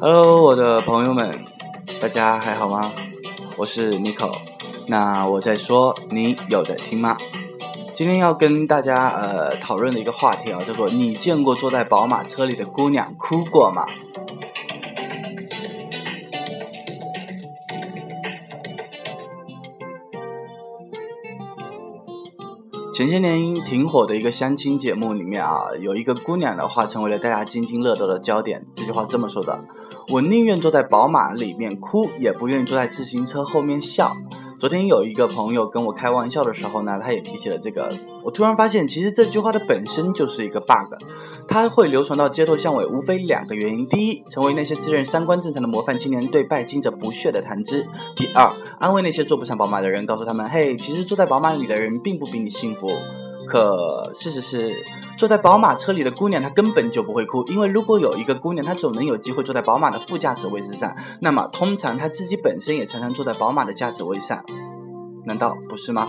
Hello，我的朋友们，大家还好吗？我是 Nico。那我在说，你有在听吗？今天要跟大家呃讨论的一个话题啊，叫做你见过坐在宝马车里的姑娘哭过吗？前些年挺火的一个相亲节目里面啊，有一个姑娘的话成为了大家津津乐道的焦点。这句话这么说的：“我宁愿坐在宝马里面哭，也不愿意坐在自行车后面笑。”昨天有一个朋友跟我开玩笑的时候呢，他也提起了这个。我突然发现，其实这句话的本身就是一个 bug。它会流传到街头巷尾，无非两个原因：第一，成为那些自认三观正常的模范青年对拜金者不屑的谈资；第二，安慰那些坐不上宝马的人，告诉他们：嘿，其实坐在宝马里的人并不比你幸福。可事实是，坐在宝马车里的姑娘她根本就不会哭，因为如果有一个姑娘她总能有机会坐在宝马的副驾驶位置上，那么通常她自己本身也常常坐在宝马的驾驶位上，难道不是吗？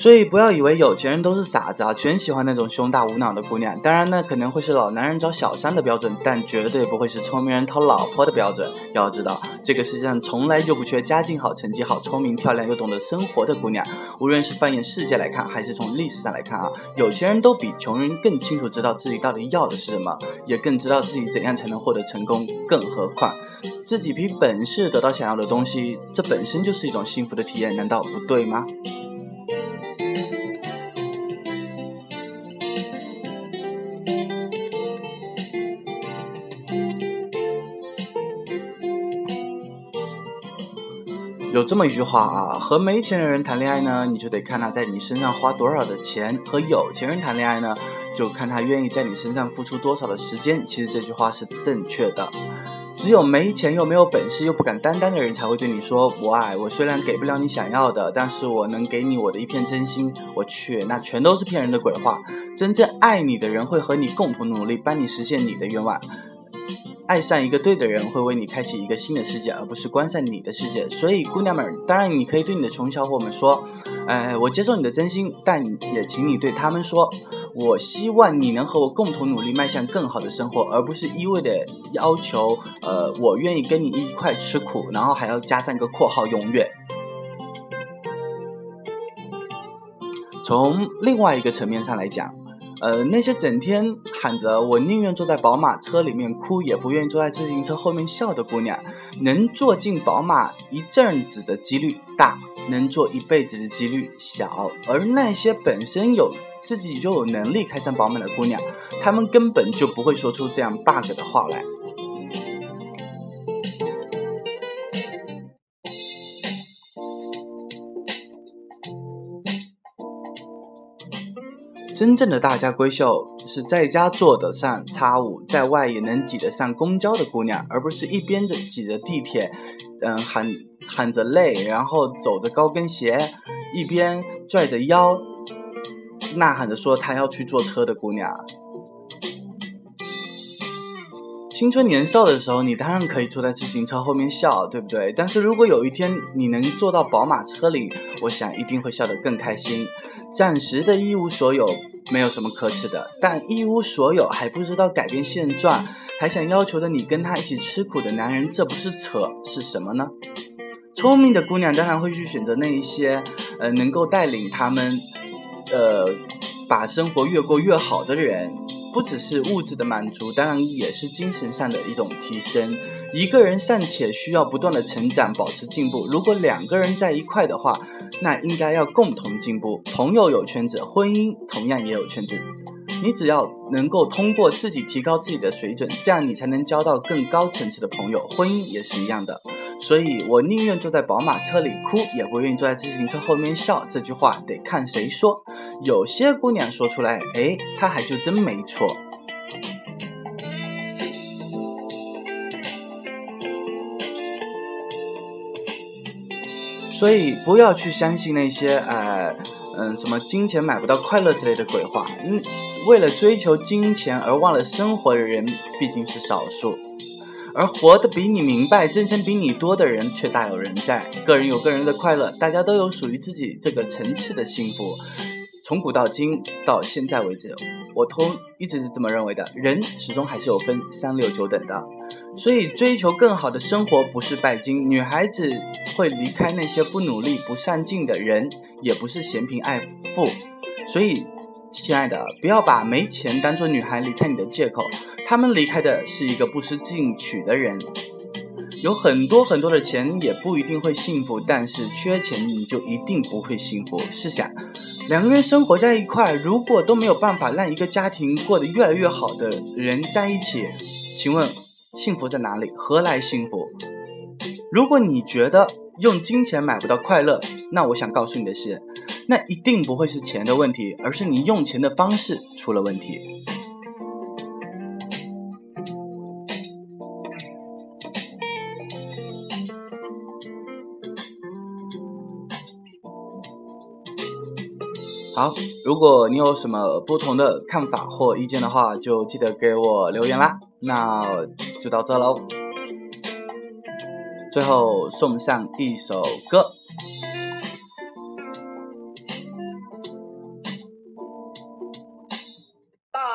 所以不要以为有钱人都是傻子啊，全喜欢那种胸大无脑的姑娘。当然呢，可能会是老男人找小三的标准，但绝对不会是聪明人讨老婆的标准。要知道，这个世界上从来就不缺家境好、成绩好、聪明漂亮又懂得生活的姑娘。无论是放眼世界来看，还是从历史上来看啊，有钱人都比穷人更清楚知道自己到底要的是什么，也更知道自己怎样才能获得成功。更何况，自己凭本事得到想要的东西，这本身就是一种幸福的体验，难道不对吗？有这么一句话啊，和没钱的人谈恋爱呢，你就得看他在你身上花多少的钱；和有钱人谈恋爱呢，就看他愿意在你身上付出多少的时间。其实这句话是正确的。只有没钱又没有本事又不敢担当的人才会对你说“我爱我”。虽然给不了你想要的，但是我能给你我的一片真心。我去，那全都是骗人的鬼话。真正爱你的人会和你共同努力，帮你实现你的愿望。爱上一个对的人，会为你开启一个新的世界，而不是关上你的世界。所以，姑娘们，当然你可以对你的穷小伙们说，哎，我接受你的真心，但也请你对他们说，我希望你能和我共同努力，迈向更好的生活，而不是一味的要求，呃，我愿意跟你一块吃苦，然后还要加上一个括号永远。从另外一个层面上来讲。呃，那些整天喊着我宁愿坐在宝马车里面哭，也不愿意坐在自行车后面笑的姑娘，能坐进宝马一阵子的几率大，能坐一辈子的几率小。而那些本身有自己就有能力开上宝马的姑娘，她们根本就不会说出这样 bug 的话来。真正的大家闺秀是在家坐得上叉五，在外也能挤得上公交的姑娘，而不是一边的挤着地铁，嗯喊喊着累，然后走着高跟鞋，一边拽着腰，呐喊着说她要去坐车的姑娘。青春年少的时候，你当然可以坐在自行车后面笑，对不对？但是如果有一天你能坐到宝马车里，我想一定会笑得更开心。暂时的一无所有。没有什么可耻的，但一无所有还不知道改变现状，还想要求着你跟他一起吃苦的男人，这不是扯是什么呢？聪明的姑娘当然会去选择那一些，呃，能够带领他们，呃，把生活越过越好的人。不只是物质的满足，当然也是精神上的一种提升。一个人尚且需要不断的成长，保持进步。如果两个人在一块的话，那应该要共同进步。朋友有圈子，婚姻同样也有圈子。你只要能够通过自己提高自己的水准，这样你才能交到更高层次的朋友。婚姻也是一样的。所以我宁愿坐在宝马车里哭，也不愿意坐在自行车后面笑。这句话得看谁说。有些姑娘说出来，哎，她还就真没错。所以不要去相信那些呃嗯什么金钱买不到快乐之类的鬼话。嗯，为了追求金钱而忘了生活的人毕竟是少数。而活得比你明白、真诚比你多的人却大有人在。个人有个人的快乐，大家都有属于自己这个层次的幸福。从古到今到现在为止，我通一直是这么认为的。人始终还是有分三六九等的，所以追求更好的生活不是拜金。女孩子会离开那些不努力、不上进的人，也不是嫌贫爱富。所以，亲爱的，不要把没钱当做女孩离开你的借口。他们离开的是一个不思进取的人。有很多很多的钱也不一定会幸福，但是缺钱你就一定不会幸福。试想。两个人生活在一块，如果都没有办法让一个家庭过得越来越好的人在一起，请问幸福在哪里？何来幸福？如果你觉得用金钱买不到快乐，那我想告诉你的是，那一定不会是钱的问题，而是你用钱的方式出了问题。好，如果你有什么不同的看法或意见的话，就记得给我留言啦。那就到这喽。最后送上一首歌。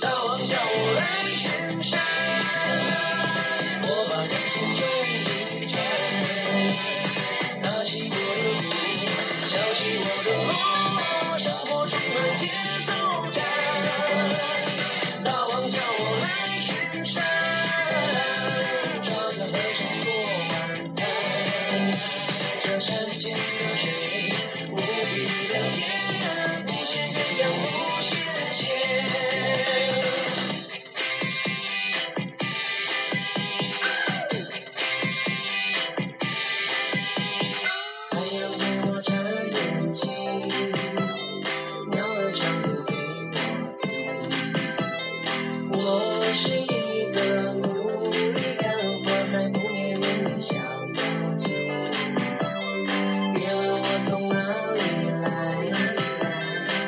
大王叫我来巡山，